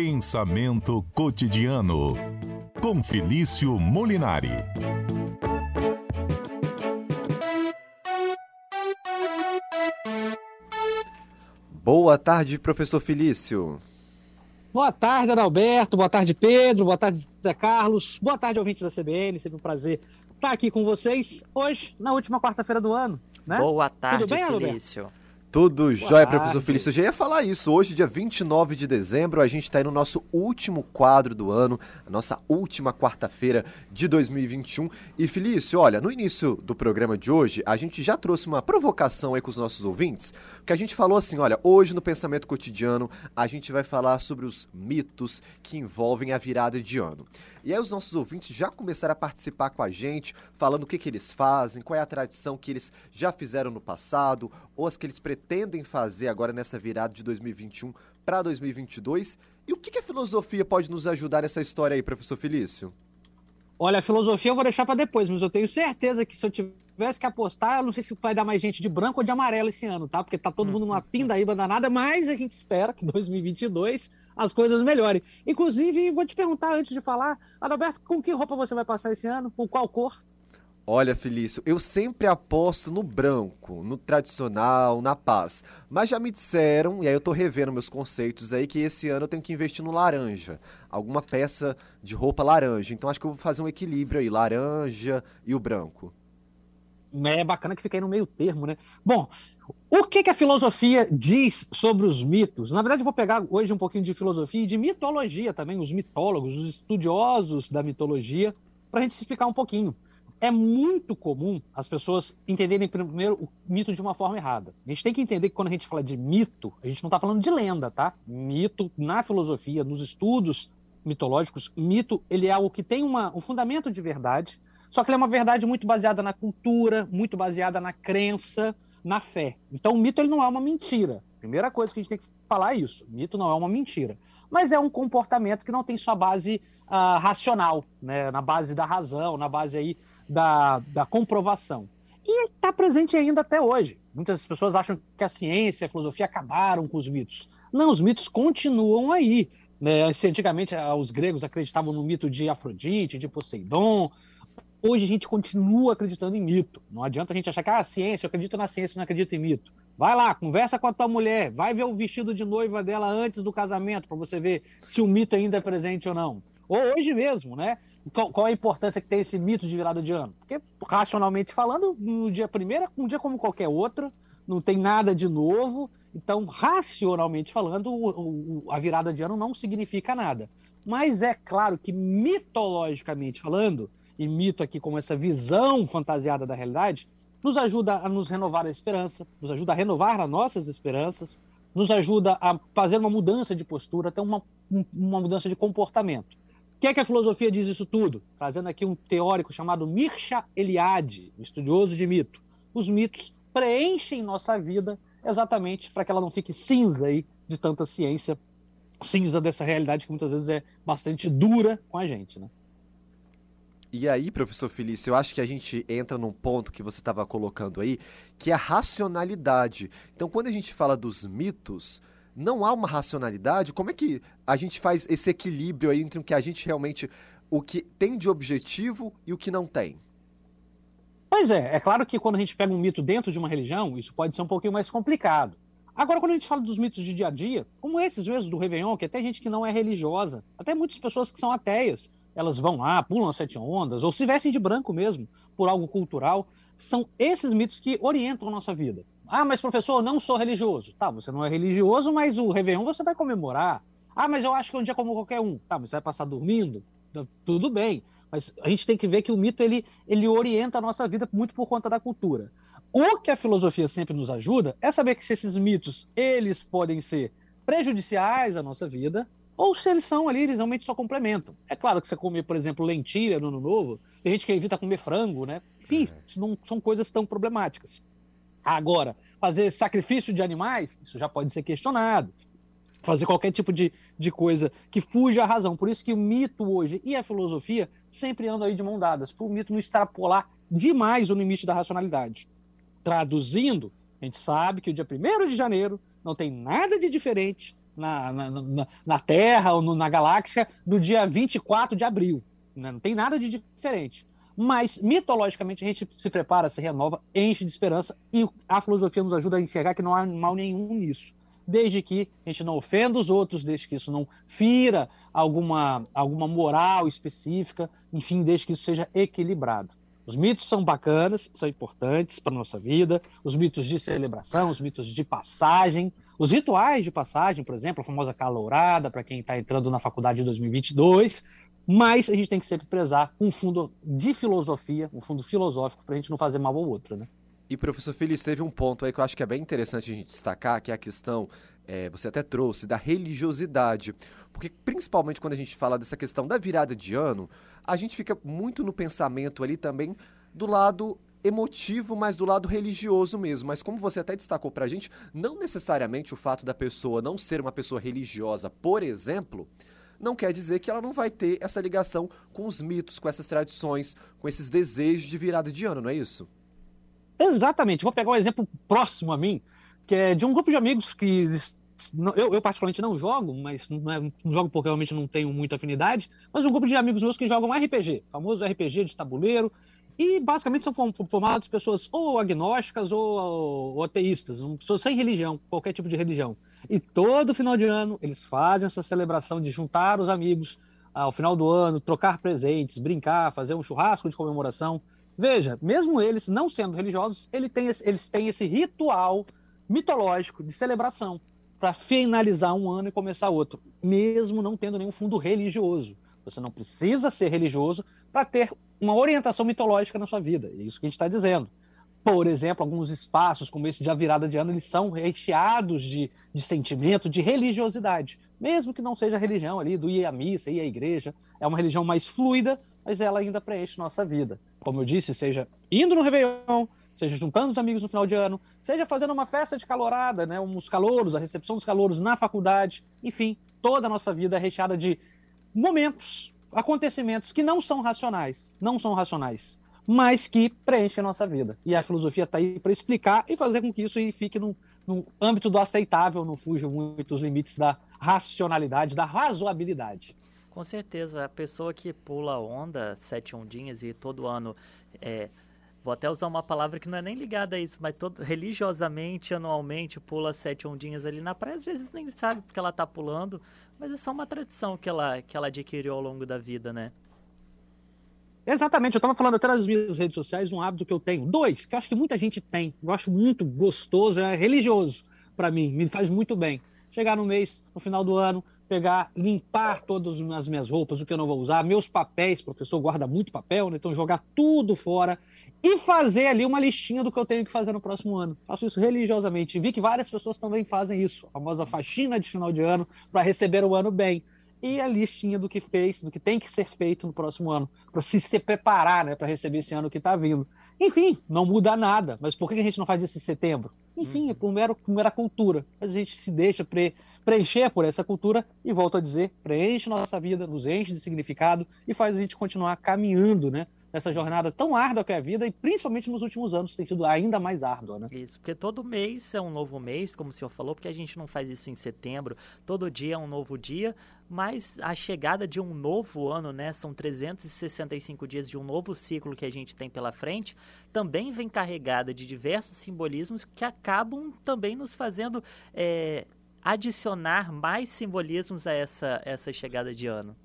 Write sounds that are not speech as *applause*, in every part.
Pensamento cotidiano com Felício Molinari. Boa tarde, professor Felício. Boa tarde, Adalberto. Boa tarde, Pedro. Boa tarde, Zé Carlos. Boa tarde, ouvintes da CBN. Sempre um prazer estar aqui com vocês hoje, na última quarta-feira do ano. Né? Boa tarde, Tudo bem, Felício. Adalberto? Tudo jóia, professor Felício. Eu já ia falar isso. Hoje, dia 29 de dezembro, a gente está aí no nosso último quadro do ano, a nossa última quarta-feira de 2021. E, Felício, olha, no início do programa de hoje, a gente já trouxe uma provocação aí com os nossos ouvintes, que a gente falou assim, olha, hoje no Pensamento Cotidiano, a gente vai falar sobre os mitos que envolvem a virada de ano. E aí os nossos ouvintes já começaram a participar com a gente, falando o que, que eles fazem, qual é a tradição que eles já fizeram no passado, ou as que eles pretendem fazer agora nessa virada de 2021 para 2022. E o que, que a filosofia pode nos ajudar nessa história aí, professor Felício? Olha, a filosofia eu vou deixar para depois, mas eu tenho certeza que se eu tivesse que apostar, eu não sei se vai dar mais gente de branco ou de amarelo esse ano, tá? Porque tá todo mundo numa *laughs* pindaíba danada, mas a gente espera que 2022 as coisas melhorem. Inclusive, vou te perguntar antes de falar, Adalberto, com que roupa você vai passar esse ano? Com qual cor? Olha, Felício, eu sempre aposto no branco, no tradicional, na paz. Mas já me disseram, e aí eu tô revendo meus conceitos aí, que esse ano eu tenho que investir no laranja. Alguma peça de roupa laranja. Então acho que eu vou fazer um equilíbrio aí, laranja e o branco. É bacana que fica aí no meio termo, né? Bom, o que, que a filosofia diz sobre os mitos? Na verdade, eu vou pegar hoje um pouquinho de filosofia e de mitologia também, os mitólogos, os estudiosos da mitologia, para a gente explicar um pouquinho. É muito comum as pessoas entenderem primeiro o mito de uma forma errada. A gente tem que entender que quando a gente fala de mito, a gente não está falando de lenda, tá? Mito, na filosofia, nos estudos mitológicos, mito ele é algo que tem uma, um fundamento de verdade, só que ele é uma verdade muito baseada na cultura, muito baseada na crença, na fé. Então, o mito ele não é uma mentira. Primeira coisa que a gente tem que falar é isso: mito não é uma mentira. Mas é um comportamento que não tem sua base uh, racional, né? na base da razão, na base aí da, da comprovação. E está presente ainda até hoje. Muitas pessoas acham que a ciência e a filosofia acabaram com os mitos. Não, os mitos continuam aí. Né? Se antigamente os gregos acreditavam no mito de Afrodite, de Poseidon, hoje a gente continua acreditando em mito. Não adianta a gente achar que ah, a ciência, eu acredito na ciência, não acredito em mito. Vai lá, conversa com a tua mulher, vai ver o vestido de noiva dela antes do casamento, para você ver se o mito ainda é presente ou não. Ou hoje mesmo, né? Qual, qual, a importância que tem esse mito de virada de ano? Porque, racionalmente falando, no dia primeiro é um dia como qualquer outro, não tem nada de novo. Então, racionalmente falando, o, o, a virada de ano não significa nada. Mas é claro que, mitologicamente falando, e mito aqui como essa visão fantasiada da realidade, nos ajuda a nos renovar a esperança, nos ajuda a renovar as nossas esperanças, nos ajuda a fazer uma mudança de postura, até uma, uma mudança de comportamento. O que é que a filosofia diz isso tudo? Trazendo aqui um teórico chamado Mircea Eliade, um estudioso de mito. Os mitos preenchem nossa vida exatamente para que ela não fique cinza aí de tanta ciência, cinza dessa realidade que muitas vezes é bastante dura com a gente, né? E aí, professor Felício, eu acho que a gente entra num ponto que você estava colocando aí, que é a racionalidade. Então, quando a gente fala dos mitos, não há uma racionalidade. Como é que a gente faz esse equilíbrio aí entre o que a gente realmente o que tem de objetivo e o que não tem? Pois é, é claro que quando a gente pega um mito dentro de uma religião, isso pode ser um pouquinho mais complicado. Agora, quando a gente fala dos mitos de dia a dia, como esses mesmos do Réveillon, que até gente que não é religiosa, até muitas pessoas que são ateias, elas vão lá, pulam as sete ondas, ou se vestem de branco mesmo, por algo cultural. São esses mitos que orientam a nossa vida. Ah, mas professor, eu não sou religioso. Tá, você não é religioso, mas o Réveillon você vai comemorar. Ah, mas eu acho que é um dia como qualquer um. Tá, você vai passar dormindo? Tá, tudo bem. Mas a gente tem que ver que o mito ele, ele orienta a nossa vida muito por conta da cultura. O que a filosofia sempre nos ajuda é saber que se esses mitos eles podem ser prejudiciais à nossa vida, ou se eles são ali, eles realmente só complementam. É claro que você comer, por exemplo, lentilha no ano novo, tem gente que evita comer frango, né? Enfim, é. não são coisas tão problemáticas. Agora, fazer sacrifício de animais, isso já pode ser questionado. Fazer qualquer tipo de, de coisa que fuja à razão. Por isso que o mito hoje e a filosofia sempre andam aí de mão dadas, para o mito não extrapolar demais o limite da racionalidade. Traduzindo, a gente sabe que o dia 1 de janeiro não tem nada de diferente na, na, na, na Terra ou no, na galáxia do dia 24 de abril. Né? Não tem nada de diferente. Mas, mitologicamente, a gente se prepara, se renova, enche de esperança e a filosofia nos ajuda a enxergar que não há mal nenhum nisso. Desde que a gente não ofenda os outros, desde que isso não fira alguma, alguma moral específica, enfim, desde que isso seja equilibrado. Os mitos são bacanas, são importantes para a nossa vida, os mitos de celebração, os mitos de passagem, os rituais de passagem, por exemplo, a famosa calourada, para quem está entrando na faculdade de 2022, mas a gente tem que sempre prezar um fundo de filosofia, um fundo filosófico, para a gente não fazer mal ao outro, né? E, professor Feliz, teve um ponto aí que eu acho que é bem interessante a gente destacar, que é a questão, é, você até trouxe, da religiosidade. Porque, principalmente quando a gente fala dessa questão da virada de ano, a gente fica muito no pensamento ali também do lado emotivo, mas do lado religioso mesmo. Mas como você até destacou pra gente, não necessariamente o fato da pessoa não ser uma pessoa religiosa, por exemplo, não quer dizer que ela não vai ter essa ligação com os mitos, com essas tradições, com esses desejos de virada de ano, não é isso? Exatamente. Vou pegar um exemplo próximo a mim, que é de um grupo de amigos que eu, eu, particularmente não jogo, mas não, é, não, jogo porque realmente não tenho muita afinidade, mas um grupo de amigos meus que jogam RPG, famoso RPG de tabuleiro, e basicamente são formados pessoas ou agnósticas ou, ou ateístas, pessoas sem religião, qualquer tipo de religião. E todo final de ano eles fazem essa celebração de juntar os amigos ao final do ano, trocar presentes, brincar, fazer um churrasco de comemoração. Veja, mesmo eles não sendo religiosos, eles têm esse, eles têm esse ritual mitológico de celebração para finalizar um ano e começar outro, mesmo não tendo nenhum fundo religioso. Você não precisa ser religioso para ter uma orientação mitológica na sua vida. É isso que a gente está dizendo. Por exemplo, alguns espaços, como esse de a virada de ano, eles são recheados de, de sentimento, de religiosidade. Mesmo que não seja a religião ali do ir à missa, ir à igreja. É uma religião mais fluida, mas ela ainda preenche nossa vida. Como eu disse, seja indo no Réveillon, seja juntando os amigos no final de ano, seja fazendo uma festa de calorada, né, uns calouros, a recepção dos calouros na faculdade, enfim, toda a nossa vida é recheada de momentos, acontecimentos que não são racionais, não são racionais, mas que preenchem a nossa vida. E a filosofia está aí para explicar e fazer com que isso fique no, âmbito do aceitável, não fuja muito os limites da racionalidade, da razoabilidade. Com certeza, a pessoa que pula onda, sete ondinhas e todo ano é, Vou até usar uma palavra que não é nem ligada a isso, mas todo, religiosamente, anualmente, pula sete ondinhas ali na praia. Às vezes nem sabe porque ela tá pulando, mas é só uma tradição que ela, que ela adquiriu ao longo da vida, né? Exatamente, eu estava falando até nas minhas redes sociais um hábito que eu tenho. Dois, que eu acho que muita gente tem. Eu acho muito gostoso, é religioso para mim, me faz muito bem. Chegar no mês, no final do ano, pegar, limpar todas as minhas roupas, o que eu não vou usar, meus papéis, professor guarda muito papel, né? então jogar tudo fora e fazer ali uma listinha do que eu tenho que fazer no próximo ano. Faço isso religiosamente. Vi que várias pessoas também fazem isso, a famosa faxina de final de ano para receber o ano bem. E a listinha do que fez, do que tem que ser feito no próximo ano, para se, se preparar, né, para receber esse ano que está vindo. Enfim, não muda nada. Mas por que a gente não faz isso em setembro? Enfim, é por mera, por mera cultura. A gente se deixa pre, preencher por essa cultura e, volto a dizer, preenche nossa vida, nos enche de significado e faz a gente continuar caminhando, né? Nessa jornada tão árdua que é a vida e principalmente nos últimos anos tem sido ainda mais árdua, né? Isso, porque todo mês é um novo mês, como o senhor falou, porque a gente não faz isso em setembro, todo dia é um novo dia, mas a chegada de um novo ano, né? São 365 dias de um novo ciclo que a gente tem pela frente, também vem carregada de diversos simbolismos que acabam também nos fazendo é, adicionar mais simbolismos a essa, essa chegada de ano.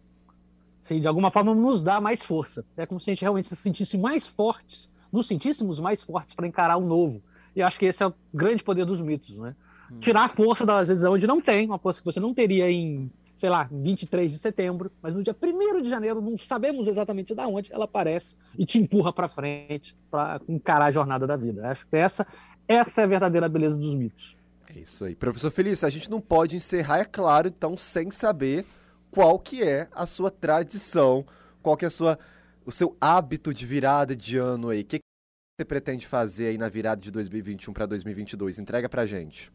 Sim, de alguma forma nos dá mais força. É como se a gente realmente se sentisse mais fortes, nos sentíssemos mais fortes para encarar o novo. E acho que esse é o grande poder dos mitos, né? Hum. Tirar a força das vezes onde não tem, uma força que você não teria em, sei lá, 23 de setembro, mas no dia 1 de janeiro, não sabemos exatamente de onde ela aparece e te empurra para frente para encarar a jornada da vida. Acho que essa, essa é a verdadeira beleza dos mitos. É isso aí. Professor Felício, a gente não pode encerrar, é claro, então, sem saber qual que é a sua tradição, qual que é a sua, o seu hábito de virada de ano aí. O que, que você pretende fazer aí na virada de 2021 para 2022? Entrega pra gente.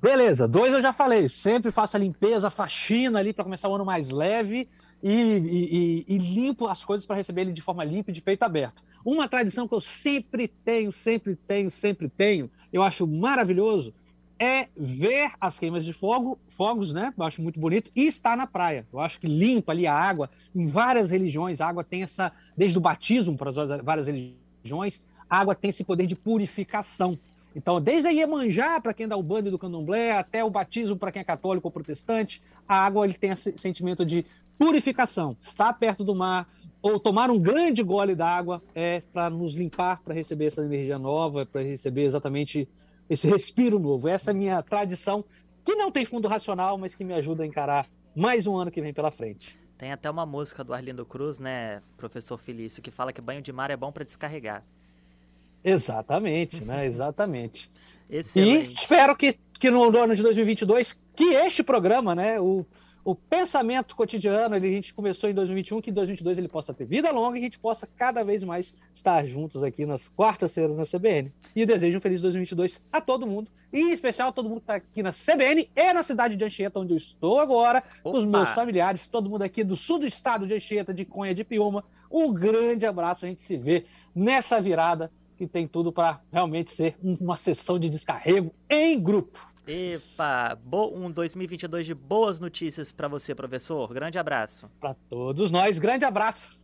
Beleza, dois eu já falei. Sempre faço a limpeza, a faxina ali para começar o ano mais leve e, e, e, e limpo as coisas para receber ele de forma limpa e de peito aberto. Uma tradição que eu sempre tenho, sempre tenho, sempre tenho, eu acho maravilhoso, é ver as queimas de fogo, fogos, né? Eu acho muito bonito, e estar na praia. Eu acho que limpa ali a água. Em várias religiões, a água tem essa, desde o batismo para as várias religiões, a água tem esse poder de purificação. Então, desde a Iemanjá, para quem dá o bando do candomblé, até o batismo para quem é católico ou protestante, a água ele tem esse sentimento de purificação. Estar perto do mar ou tomar um grande gole d'água é para nos limpar, para receber essa energia nova, para receber exatamente esse respiro novo. Essa minha tradição, que não tem fundo racional, mas que me ajuda a encarar mais um ano que vem pela frente. Tem até uma música do Arlindo Cruz, né, professor Felício, que fala que banho de mar é bom para descarregar. Exatamente, né? *laughs* Exatamente. Excelente. E espero que, que no ano de 2022, que este programa, né, o o pensamento cotidiano, ele, a gente começou em 2021, que em 2022 ele possa ter vida longa e a gente possa cada vez mais estar juntos aqui nas quartas-feiras na CBN. E desejo um feliz 2022 a todo mundo, e em especial a todo mundo que está aqui na CBN e na cidade de Anchieta, onde eu estou agora, com os meus familiares, todo mundo aqui do sul do estado de Anchieta, de Conha, de Piuma. Um grande abraço, a gente se vê nessa virada que tem tudo para realmente ser uma sessão de descarrego em grupo. Epa, um 2022 de boas notícias para você, professor. Grande abraço. Para todos nós, grande abraço.